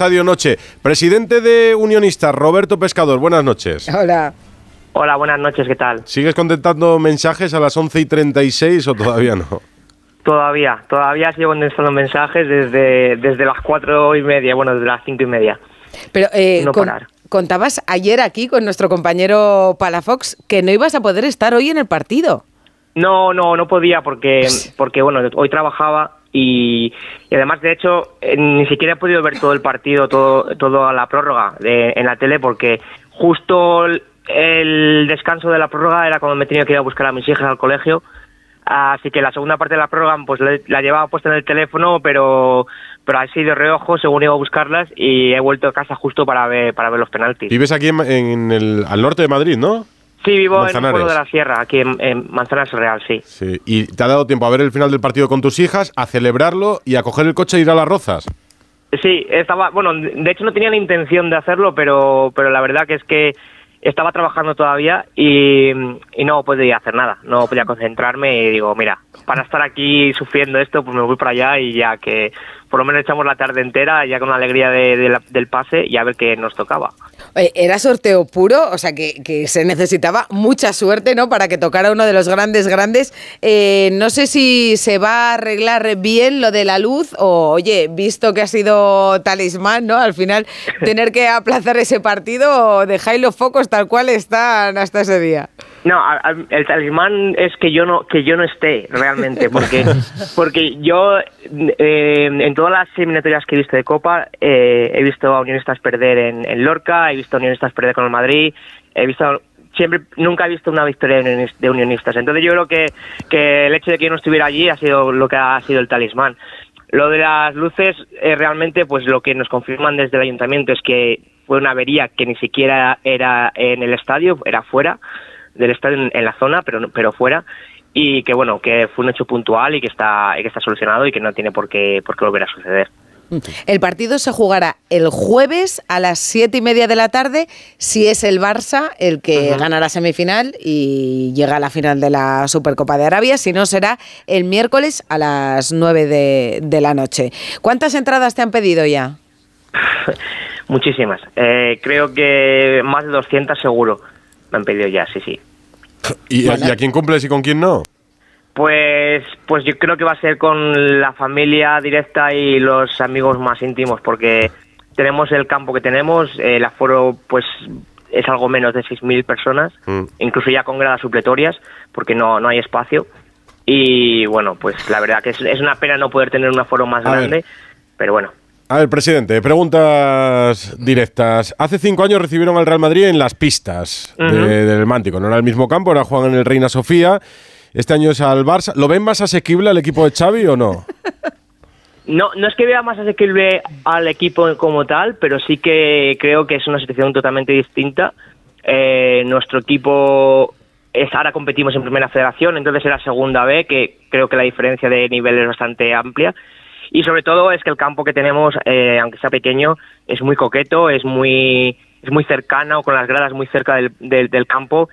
Estadio Noche. Presidente de Unionistas, Roberto Pescador, buenas noches. Hola. Hola, buenas noches, ¿qué tal? ¿Sigues contestando mensajes a las 11 y 36 o todavía no? Todavía, todavía sigo contestando mensajes desde, desde las cuatro y media, bueno, desde las cinco y media. Pero eh, No con- parar. contabas ayer aquí con nuestro compañero Palafox que no ibas a poder estar hoy en el partido. No, no, no podía porque, porque bueno, hoy trabajaba y, además, de hecho, eh, ni siquiera he podido ver todo el partido, todo, toda la prórroga de- en la tele porque justo el, descanso de la prórroga era cuando me tenía que ir a buscar a mis hijas al colegio. Así que la segunda parte de la prórroga pues la, la llevaba puesta en el teléfono, pero pero así de reojo según iba a buscarlas y he vuelto a casa justo para ver para ver los penaltis. Vives aquí en, en el, al norte de Madrid, ¿no? Sí, vivo en Manzanares. pueblo de la sierra, aquí en, en Manzanares Real, sí. Sí. Y te ha dado tiempo a ver el final del partido con tus hijas, a celebrarlo y a coger el coche e ir a las rozas. Sí, estaba, bueno, de hecho no tenía la intención de hacerlo, pero, pero la verdad que es que estaba trabajando todavía y, y no podía hacer nada, no podía concentrarme y digo, mira, para estar aquí sufriendo esto, pues me voy para allá y ya que por lo menos echamos la tarde entera, ya con la alegría de- de la- del pase y a ver qué nos tocaba. Era sorteo puro, o sea que, que se necesitaba mucha suerte, ¿no? Para que tocara uno de los grandes, grandes. Eh, no sé si se va a arreglar bien lo de la luz o, oye, visto que ha sido talismán, ¿no? Al final, tener que aplazar ese partido o dejáis los focos tal cual están hasta ese día. No, el talismán es que yo no que yo no esté realmente, porque porque yo eh, en todas las eliminatorias que he visto de Copa eh, he visto a Unionistas perder en, en Lorca, he visto Unionistas perder con el Madrid, he visto siempre nunca he visto una victoria de unionis- de Unionistas. Entonces yo creo que que el hecho de que yo no estuviera allí ha sido lo que ha sido el talismán. Lo de las luces, eh, realmente, pues lo que nos confirman desde el ayuntamiento es que fue una avería que ni siquiera era en el estadio, era fuera del estadio en, la zona, pero pero fuera y que bueno que fue un hecho puntual y que está y que está solucionado y que no tiene por qué por qué volver a suceder. El partido se jugará el jueves a las siete y media de la tarde, si es el Barça el que gana la semifinal y llega a la final de la Supercopa de Arabia, si no será el miércoles a las nueve de, de la noche. ¿Cuántas entradas te han pedido ya? Muchísimas. Eh, creo que más de 200 seguro me han pedido ya, sí, sí. ¿Y, a- y a quién cumples y con quién no? Pues, pues yo creo que va a ser con la familia directa y los amigos más íntimos, porque tenemos el campo que tenemos, el aforo pues es algo menos de 6.000 personas, Mm. incluso ya con gradas supletorias, porque no, no hay espacio. Y bueno, pues la verdad que es, es una pena no poder tener un aforo más A ver. grande, pero bueno. A ver, presidente, preguntas directas. Hace cinco años recibieron al Real Madrid en las pistas de- del Mántico. No era el mismo campo, ahora juegan en el Reina Sofía. Este año es al Barça. ¿Lo ven más asequible al equipo de Xavi o no? No, no es que vea más asequible al equipo como tal, pero sí que creo que es una situación totalmente distinta. Eh, nuestro equipo es ahora competimos en primera federación, entonces era segunda B, que creo que la diferencia de nivel es bastante amplia. Y sobre todo es que el campo que tenemos, eh, aunque sea pequeño, es muy coqueto, es muy es muy cercano, con las gradas muy cerca del, del, del campo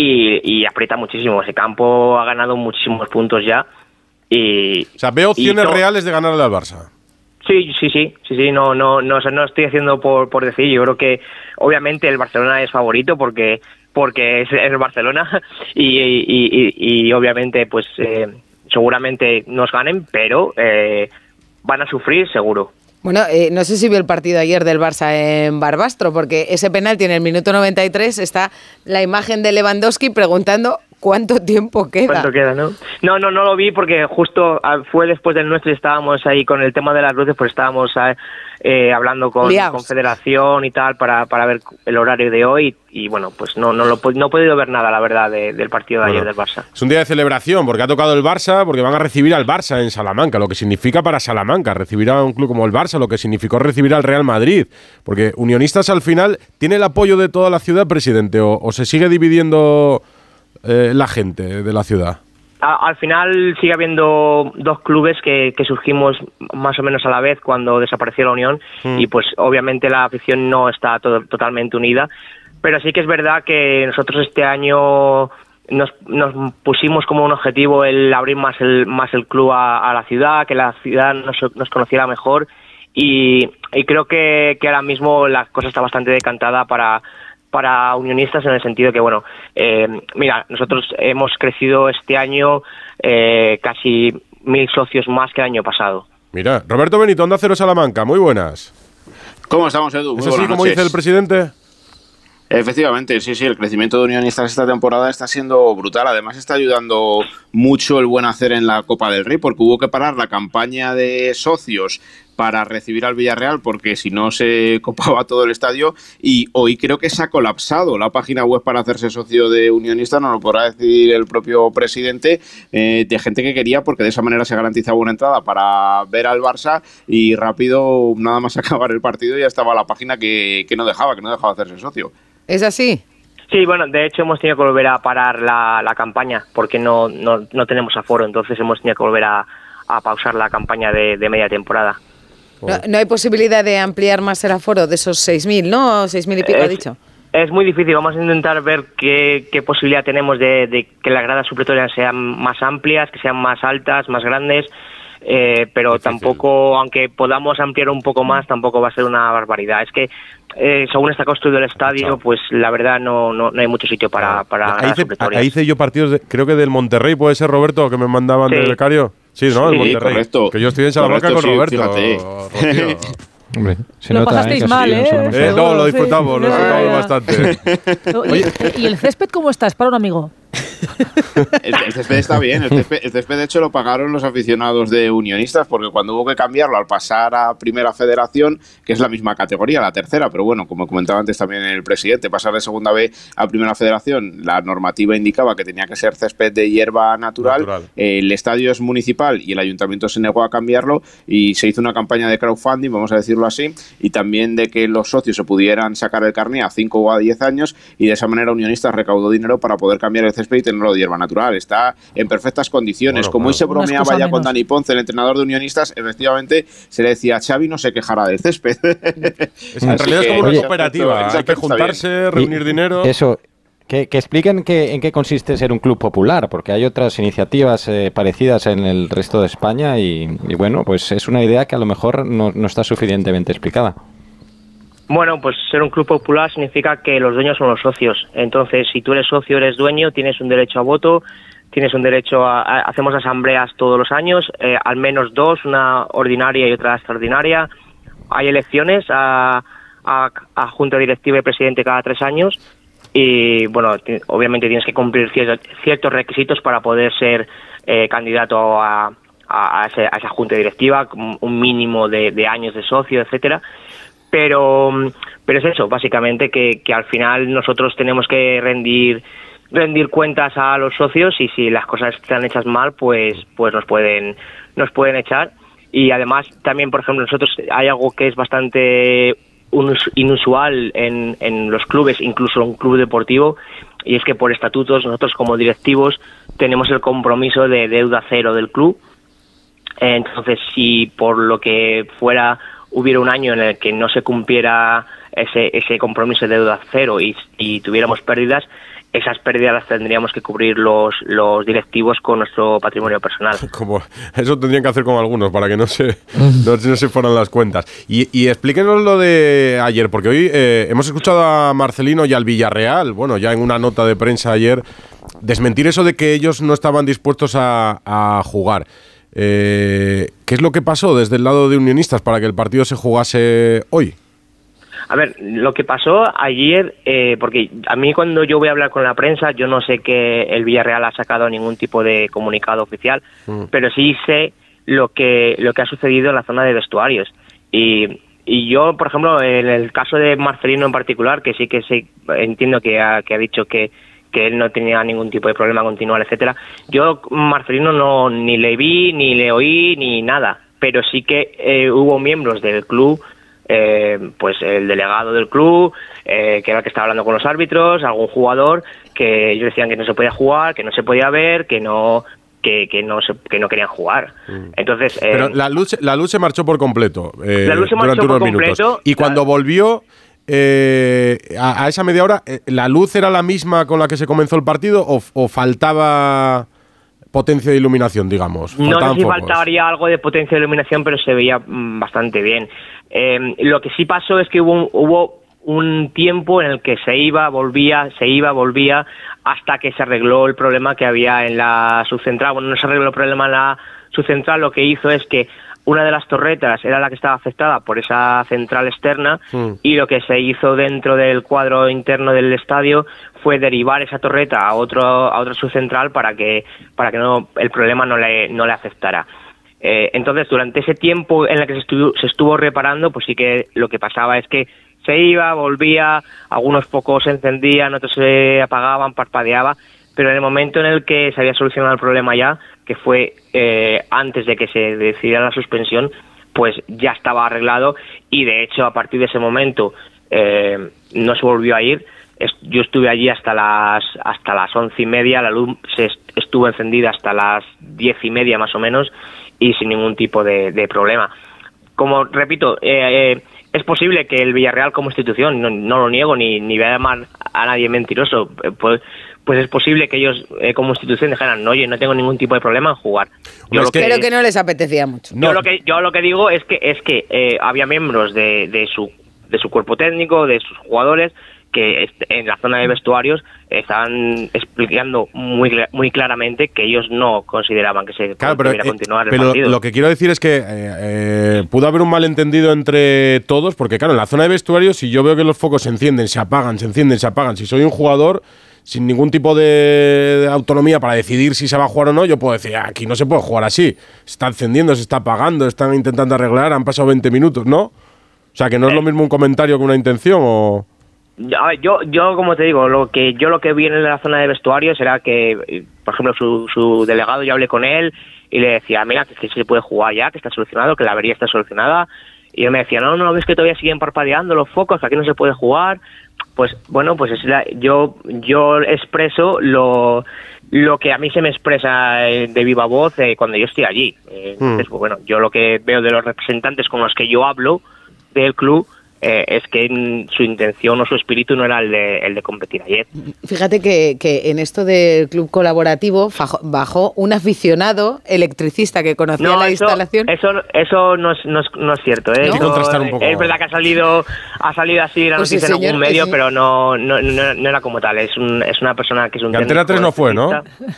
y, y aprieta muchísimo. Ese campo ha ganado muchísimos puntos ya. Y, O sea, veo opciones reales de ganarle al Barça. Sí, sí, sí, sí, sí, no, no, no, o sea, no estoy haciendo por, por decir. Yo creo que obviamente el Barcelona es favorito porque, porque es, es el Barcelona y, y, y- y obviamente pues eh, seguramente nos ganen, pero eh, van a sufrir seguro. Bueno, eh, no sé si vio el partido ayer del Barça en Barbastro, porque ese penalti en el minuto 93 está la imagen de Lewandowski preguntando cuánto tiempo queda. ¿Cuánto queda, no? No, no, no lo vi porque justo ah, fue después del nuestro y estábamos ahí con el tema de las luces, pues estábamos ah, eh, hablando con, Liaos. con Federación y tal para, para ver el horario de hoy y bueno, pues no, no, lo, no he podido ver nada, la verdad, de- del partido de ayer del Barça. Es un día de celebración porque ha tocado el Barça, porque van a recibir al Barça en Salamanca, lo que significa para Salamanca recibir a un club como el Barça, lo que significó recibir al Real Madrid. Porque Unionistas al final tiene el apoyo de toda la ciudad, presidente, o, o se sigue dividiendo eh, la gente de la ciudad. Al final sigue habiendo dos clubes que, que surgimos más o menos a la vez cuando desapareció la Unión Mm. y pues obviamente la afición no está to- totalmente unida, pero sí que es verdad que nosotros este año nos, nos pusimos como un objetivo el abrir más el, más el club a, a la ciudad, que la ciudad nos, nos conociera mejor y, creo que, que ahora mismo la cosa está bastante decantada para para unionistas en el sentido que, bueno, eh, mira, nosotros hemos crecido este año eh, casi mil socios más que el año pasado. Mira, Roberto Benito, Onda Cero Salamanca, muy buenas. ¿Cómo estamos, Edu? Muy ¿Es así como dice el presidente? Efectivamente, sí, sí, el crecimiento de unionistas esta temporada está siendo brutal. Además, está ayudando mucho el buen hacer en la Copa del Rey, porque hubo que parar la campaña de socios para recibir al Villarreal, porque si no se copaba todo el estadio. Y hoy creo que se ha colapsado la página web para hacerse socio de unionista, no lo podrá decir el propio presidente, eh, de gente que quería, porque de esa manera se garantizaba una entrada para ver al Barça y rápido, nada más acabar el partido, ya estaba la página que, que no dejaba, que no dejaba hacerse socio. ¿Es así? Sí, bueno, de hecho hemos tenido que volver a parar la, la campaña porque no, no, no, tenemos aforo, entonces hemos tenido que volver a, a pausar la campaña de, de media temporada. No, hay posibilidad de ampliar más el aforo de esos 6.000, ¿no? 6.000 y pico, ha dicho. Es muy difícil, vamos a intentar ver qué, qué posibilidad tenemos de, de, que las gradas supletorias sean más amplias, que sean más altas, más grandes, eh, pero tampoco, aunque podamos ampliar un poco más, tampoco va a ser una barbaridad. Es que eh, según está construido el estadio, pues la verdad no, no, hay mucho sitio para, para ahí, hice, ahí hice yo partidos, creo que del Monterrey, puede ser Roberto, que me mandaban del becario. Sí, ¿no? el Monterrey. Correcto. Que yo estoy en Salamanca con Roberto. Hombre, se lo pasasteis ¿eh? mal, ¿eh? ¿eh? No, lo disfrutamos, lo disfrutamos bastante. Oye, ¿y el césped cómo está? Es para un amigo el, césped está bien. El césped, de hecho, lo pagaron los aficionados de Unionistas porque cuando hubo que cambiarlo al pasar a Primera Federación, que es la misma categoría, la tercera, pero bueno, como comentaba antes también el presidente, pasar de Segunda B a Primera Federación, la normativa indicaba que tenía que ser césped de hierba natural. el estadio es municipal y el ayuntamiento se negó a cambiarlo y se hizo una campaña de crowdfunding, vamos a decirlo así, y también de que los socios se pudieran sacar el carné a 5 o a 10 años y de esa manera Unionistas recaudó dinero para poder cambiar el césped y tenerlo de hierba natural. Está en perfectas condiciones. Como hoy se bromeaba ya con Dani Ponce, el entrenador de Unionistas, efectivamente se le decía, Xavi no se quejará del césped. en realidad es como una cooperativa. Hay que juntarse, reunir dinero. Eso, que, expliquen en qué consiste ser un club popular, porque hay otras iniciativas eh, parecidas en el resto de España y, bueno, pues es una idea que a lo mejor no, no, está suficientemente explicada. Bueno, pues ser un club popular significa que los dueños son los socios. Entonces, si tú eres socio, eres dueño, tienes un derecho a voto, tienes un derecho a... hacemos asambleas todos los años, eh, al menos dos, una ordinaria y otra extraordinaria. Hay elecciones a, junta directiva y presidente cada tres años y, bueno, obviamente tienes que cumplir ciertos, requisitos para poder ser eh, candidato a, esa junta directiva, un mínimo de años de socio, etcétera pero, pero es eso, básicamente que, que al final nosotros tenemos que rendir rendir cuentas a los socios y si las cosas están hechas mal, pues, pues nos pueden, nos pueden echar. Y además también, por ejemplo, nosotros hay algo que es bastante inusual en, en los clubes, incluso un club deportivo, y es que por estatutos nosotros como directivos tenemos el compromiso de deuda cero del club. Entonces, si por lo que fuera hubiera un año en el que no se cumpliera ese, ese compromiso de deuda cero y, y tuviéramos pérdidas, esas pérdidas las tendríamos que cubrir los, los directivos con nuestro patrimonio personal. Como, eso tendrían que hacer como algunos para que no se, no, se fueran las cuentas. Y, y, explíquenos lo de ayer, porque hoy eh, hemos escuchado a Marcelino y al Villarreal, bueno, ya en una nota de prensa ayer, desmentir eso de que ellos no estaban dispuestos a, a jugar. Eh, ¿Qué es lo que pasó desde el lado de Unionistas para que el partido se jugase hoy? A ver, lo que pasó ayer, eh, porque a mí cuando yo voy a hablar con la prensa, yo no sé que el Villarreal ha sacado ningún tipo de comunicado oficial, mm. pero sí sé lo que lo que ha sucedido en la zona de vestuarios. Y, y yo, por ejemplo, en el caso de Marcelino en particular, que sí que sí, entiendo que ha, que ha dicho que que él no tenía ningún tipo de problema continuar, etcétera. Yo Marcelino no ni le vi, ni le oí, ni nada, pero sí que eh, hubo miembros del club, eh, pues el delegado del club, eh, que era el que estaba hablando con los árbitros, algún jugador, que ellos decían que no se podía jugar, que no se podía ver, que no que, que no se, que no querían jugar. Mm. Entonces, pero la luz la luz se marchó por completo. la luz se marchó por completo. Y cuando volvió eh, a, esa media hora, eh, ¿la luz era la misma con la que se comenzó el partido o, faltaba potencia de iluminación, digamos. No sé si focos. faltaría algo de potencia de iluminación, pero se veía mm, bastante bien. Eh, lo que sí pasó es que hubo un, hubo un tiempo en el que se iba, volvía, se iba, volvía, hasta que se arregló el problema que había en la subcentral. Bueno, no se arregló el problema en la subcentral, lo que hizo es que una de las torretas era la que estaba afectada por esa central externa Mm. y lo que se hizo dentro del cuadro interno del estadio fue derivar esa torreta a otro a otra subcentral para que para que no el problema no le no le afectara. Eh, entonces, durante ese tiempo en el que se estuvo, se estuvo reparando, pues sí que lo que pasaba es que se iba, volvía, algunos pocos se encendían, otros se apagaban, parpadeaba, pero en el momento en el que se había solucionado el problema ya, que fue eh, antes de que se decidiera la suspensión, pues ya estaba arreglado y de hecho a partir de ese momento eh, no se volvió a ir. Yo estuve allí hasta las hasta las once y media, la luz se est- estuvo encendida hasta las diez y media más o menos y sin ningún tipo de, de problema. Como repito, eh, eh, es posible que el Villarreal como institución, no, no lo niego ni, ni voy a llamar a nadie mentiroso, eh, pues, pues es posible que ellos eh, como institución dijeran, oye, no tengo ningún tipo de problema en jugar. Hombre, es lo que- no les apetecía mucho. No. yo lo que yo lo que digo es que es que eh, había miembros de, de su de su cuerpo técnico, de sus jugadores que en la zona de vestuarios estaban explicando muy cla- muy claramente que ellos no consideraban que se Claro, pero, eh, continuar el pero partido. lo que quiero decir es que eh, eh, pudo haber un malentendido entre todos, porque claro, en la zona de vestuario, si yo veo que los focos se encienden, se apagan, se encienden, se apagan, si soy un jugador sin ningún tipo de, autonomía para decidir si se va a jugar o no, yo puedo decir, "Ah, aquí no se puede jugar así. Se está encendiendo, se está apagando, están intentando arreglar, han pasado 20 minutos, ¿no? O sea, que no es lo mismo un comentario que una intención o... A ver, yo, yo como te digo, lo que yo lo que vi en la zona de vestuario será que, eh, por ejemplo, su, su delegado, yo hablé con él y le decía, mira, que, que se puede jugar ya, que está solucionado, que la avería está solucionada. Y él me decía, no, no, ves que todavía siguen parpadeando los focos, que aquí no se puede jugar. Pues bueno, pues es la- yo, yo expreso lo, lo que a mí se me expresa eh, de viva voz eh, cuando yo estoy allí. Eh, entonces, pues, bueno, yo lo que veo de los representantes con los que yo hablo del club eh, es que su intención o su espíritu no era el de, el de competir ayer. Fíjate que, que en esto del club colaborativo bajó un aficionado electricista que conocía la eso, instalación. eso, eso no, es, no, es, no es cierto. ¿eh? ¿No? Hay que Eso, contrastar un poco. Es verdad que ha salido, ha salido así la Pues noticia el en algún medio, el- pero no, no, no, no era como tal. Es, un, es una persona que es un. Que Antena técnico 3 no fue, ¿no?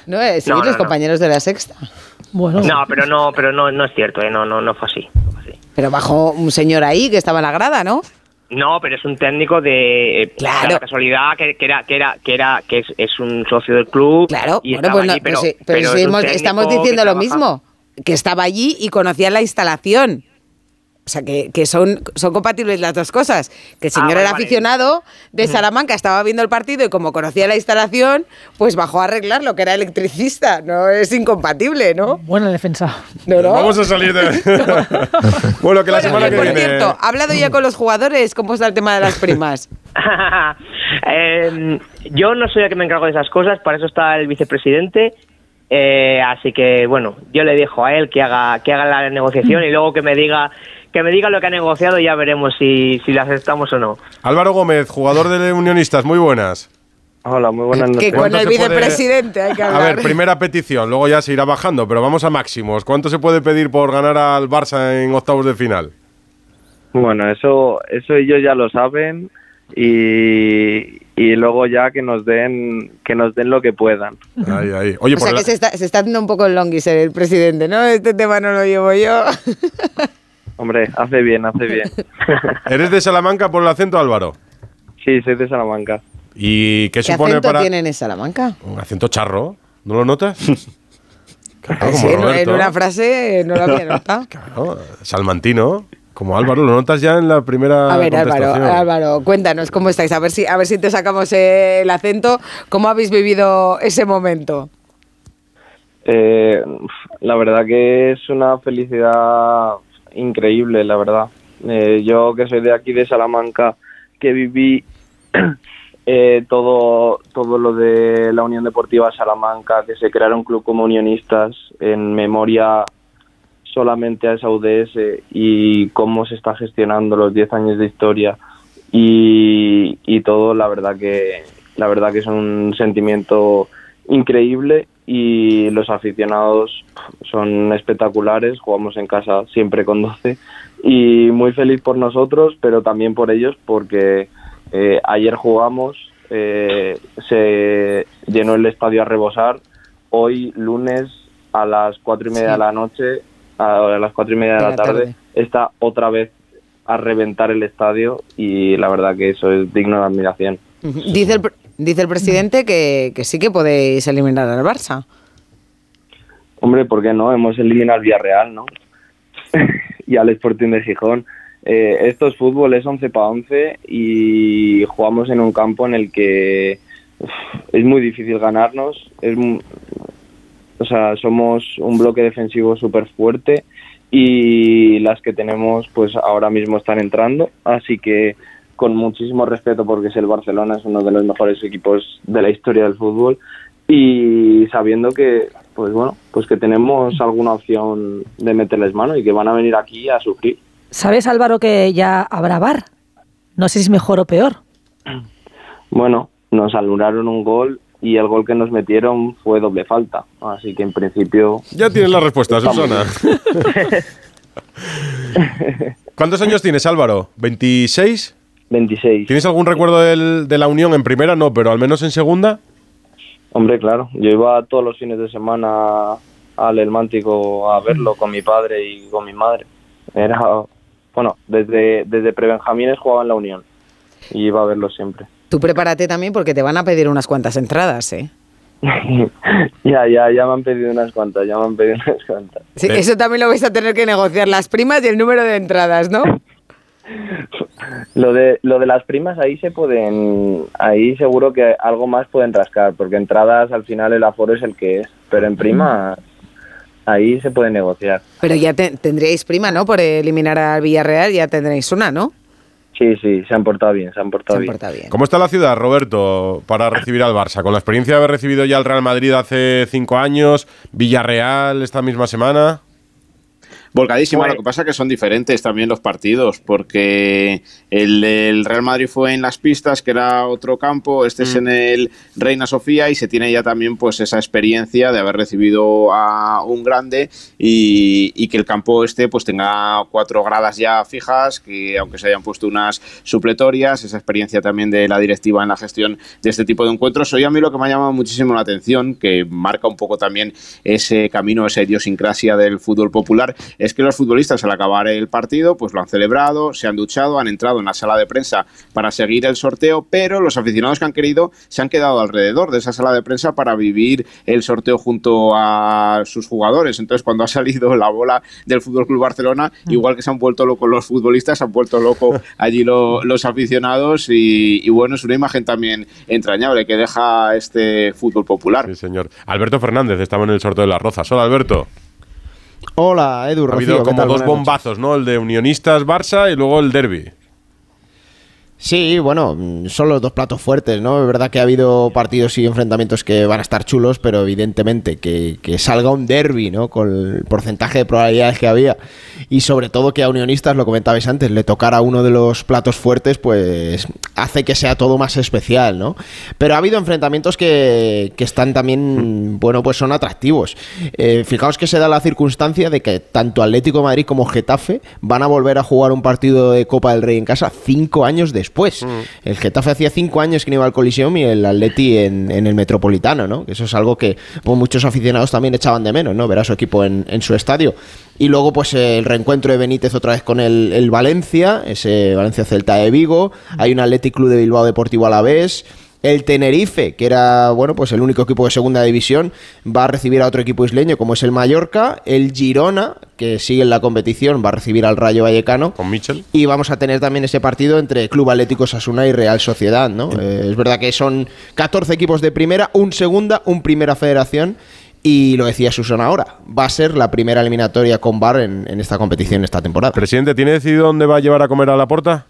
No, eh, sí, No, no, los no. compañeros de la sexta. Bueno, No, pero no, pero no, no es cierto. ¿eh? No, no, no fue así. Pero bajó un señor ahí que estaba en la grada, ¿no? No, pero es un técnico de eh, Claro. da la casualidad que, que era que era que era que es, es un socio del club. Claro, y bueno, pues no, allí, pero, pero, sí, pero es estamos diciendo lo mismo, que estaba allí y conocía la instalación. O sea, que, que son, son compatibles las dos cosas. Que el Ah, señor vale, era vale. aficionado de Salamanca, estaba viendo el partido y como conocía la instalación, pues bajó a arreglar lo que era electricista. No es incompatible, ¿no? buena defensa. No, no. Vamos a salir de... bueno, que la Bueno, semana y que por viene... cierto, ¿ha hablado ya con los jugadores? ¿Cómo está el tema de las primas? Eh, yo no soy el que me encargo de esas cosas, para eso está el vicepresidente. eh, así que bueno, yo le dejo a él que haga que haga la negociación y luego que me diga que me diga lo que ha negociado y ya veremos si, si la aceptamos o no. Álvaro Gómez, jugador de Unionistas, muy buenas. Hola, muy buenas que noches. con ¿Cuánto el puede- vicepresidente hay que A hablar. ver, primera petición, luego ya se irá bajando, pero vamos a máximos. ¿Cuánto se puede pedir por ganar al Barça en octavos de final? Bueno, eso, eso ellos ya lo saben y, y luego ya que nos den que nos den lo que puedan. Ahí, ahí. Oye, o por sea la- que se está, se está haciendo un poco el longis el presidente, ¿no? Este tema no lo llevo yo. Hombre, hace bien, hace bien. ¿eres de Salamanca por el acento, Álvaro? sí, soy de Salamanca. ¿Y qué, ¿Qué supone acento para...? tienen en Salamanca? Un acento charro, ¿no lo notas? Claro, como Sí, en- una frase no lo había notado. Claro, salmantino, como Álvaro, lo notas ya en la primera A ver, Álvaro. Álvaro, cuéntanos cómo estáis, a ver si, a ver si te sacamos el acento, cómo habéis vivido ese momento. Eh, la verdad que es una felicidad increíble, la verdad. Eh, yo que soy de aquí de Salamanca, que viví eh, todo todo lo de la Unión Deportiva Salamanca, que se creara un club como unionistas en memoria solamente a esa UDS y cómo se está gestionando los 10 años de historia y, y todo, la verdad que la verdad que es un sentimiento increíble y los aficionados son espectaculares, jugamos en casa siempre con 12 y muy feliz por nosotros, pero también por ellos porque eh, ayer jugamos, eh, se llenó el estadio a rebosar, hoy lunes a las cuatro y media Sí. de la noche, a las cuatro y media de, De la, tarde, tarde. está otra vez a reventar el estadio y la verdad que eso es digno de admiración. Dice el, dice el presidente que, que sí que podéis eliminar al Barça. Hombre, ¿por qué no? Hemos eliminado al Villarreal, ¿no? y al Sporting de Gijón. Eh, esto es fútbol, es 11 para 11 y jugamos en un campo en el que es muy difícil ganarnos. Es, o sea, somos un bloque defensivo súper fuerte y las que tenemos pues ahora mismo están entrando. Así que con muchísimo respeto porque es el Barcelona, es uno de los mejores equipos de la historia del fútbol y sabiendo que pues bueno pues que tenemos alguna opción de meterles mano y que van a venir aquí a sufrir ¿Sabes, Álvaro, que ya habrá bar? No sé si es mejor o peor. bueno nos anularon un gol y el gol que nos metieron fue doble falta así que en principio Ya tienes la respuesta, Estamos Susana. ¿Cuántos años tienes, Álvaro? ¿26? 26 ¿Tienes algún recuerdo del- de la Unión en primera? No, pero al menos en segunda. hombre claro yo iba todos los fines de semana al El Mántico a verlo con mi padre y con mi madre era bueno desde desde prebenjamines jugaba en la Unión y iba a verlo siempre Tú prepárate también porque te van a pedir unas cuantas entradas, ¿eh? ya, ya, ya me han pedido unas cuantas, ya me han pedido unas cuantas. Sí, Sí. Eso también lo vais a tener que negociar, las primas y el número de entradas, ¿no? Lo de, lo de las primas ahí se pueden, ahí seguro que algo más pueden rascar, porque entradas al final el aforo es el que es, pero en primas ahí se puede negociar. Pero ya te- tendríais prima, ¿no? Por eliminar al Villarreal ya tendréis una, ¿no? Sí, sí, se han portado bien, se han Se portado han bien. portado bien. ¿Cómo está la ciudad, Roberto, para recibir al Barça? Con la experiencia de haber recibido ya al Real Madrid hace cinco años, Villarreal esta misma semana. Volcadísima, lo que pasa es que son diferentes también los partidos, porque el Real Madrid fue en las pistas, que era otro campo, este es en el Reina Sofía y se tiene ya también pues esa experiencia de haber recibido a un grande y, y que el campo este pues tenga cuatro gradas ya fijas, que aunque se hayan puesto unas supletorias, esa experiencia también de la directiva en la gestión de este tipo de encuentros. Hoy a mí lo que me ha llamado muchísimo la atención, que marca un poco también ese camino, esa idiosincrasia del fútbol popular, es que los futbolistas al acabar el partido pues lo han celebrado, se han duchado, han entrado en la sala de prensa para seguir el sorteo, pero los aficionados que han querido se han quedado alrededor de esa sala de prensa para vivir el sorteo junto a sus jugadores. Entonces cuando ha salido la bola del Fútbol Club Barcelona, igual que se han vuelto locos los futbolistas, se han vuelto locos allí lo- los aficionados y, y bueno, es una imagen también entrañable que deja este fútbol popular. Sí, señor. Alberto Fernández estaba en el sorteo de las rozas. Hola, Alberto. Hola, Edu, Ha habido ¿qué como dos bombazos, ¿no? El de Unionistas Barça y luego el Derby. Sí, bueno, mm, son los dos platos fuertes, ¿no? Es verdad que ha habido partidos y enfrentamientos que van a estar chulos, pero evidentemente que, que salga un derby, ¿no? Con el porcentaje de probabilidades que había y sobre todo que a Unionistas, lo comentabais antes, le tocara uno de los platos fuertes, pues hace que sea todo más especial, ¿no? Pero ha habido enfrentamientos que, que están también, bueno, pues son atractivos. Eh, fijaos que se da la circunstancia de que tanto Atlético de Madrid como Getafe van a volver a jugar un partido de Copa del Rey en casa cinco años después. El Getafe hacía cinco años que no iba al Coliseum y el Atleti en, en el Metropolitano, ¿no? Eso es algo que pues, muchos aficionados también echaban de menos, ¿no? Ver a su equipo en, en su estadio. Y luego, pues el reencuentro de Benítez otra vez con el, el Valencia, ese Valencia Celta de Vigo. Hay un Athletic Club de Bilbao Deportivo Alavés. El Tenerife, que era bueno, pues el único equipo de segunda división, va a recibir a otro equipo isleño como es el Mallorca. El Girona, que sigue en la competición, va a recibir al Rayo Vallecano. Con Mitchell. Y vamos a tener también ese partido entre Club Atlético Sasuna y Real Sociedad, ¿no? Eh, es verdad que son 14 equipos de primera, un segunda, un primera federación. Y lo decía Susana ahora, va a ser la primera eliminatoria con VAR en, en esta competición esta temporada. Presidente, ¿tiene decidido dónde va a llevar a comer a la porta?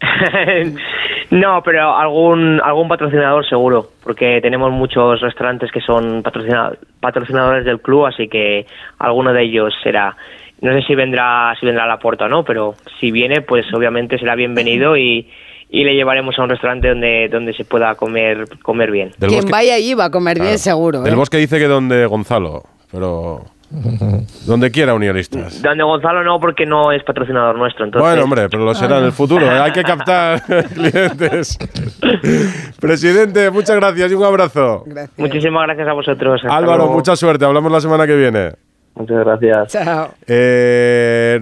no, pero algún algún patrocinador seguro, porque tenemos muchos restaurantes que son patrocina- patrocinadores del club, así que alguno de ellos será. No sé si vendrá si vendrá a la puerta o no, pero si viene, pues obviamente será bienvenido y, y le llevaremos a un restaurante donde, donde se pueda comer, comer bien. Del Quien bosque, vaya allí va a comer bien seguro. Del ¿eh? bosque dice que donde Gonzalo, pero donde quiera unionistas. Donde Gonzalo no, porque no es patrocinador nuestro. Entonces, Bueno, hombre, pero lo será en el futuro. ¿eh? Hay que captar clientes. Presidente, muchas gracias y un abrazo. Gracias. muchísimas gracias a vosotros. Hasta Álvaro, luego. mucha suerte. Hablamos la semana que viene. Muchas gracias. Chao. Eh,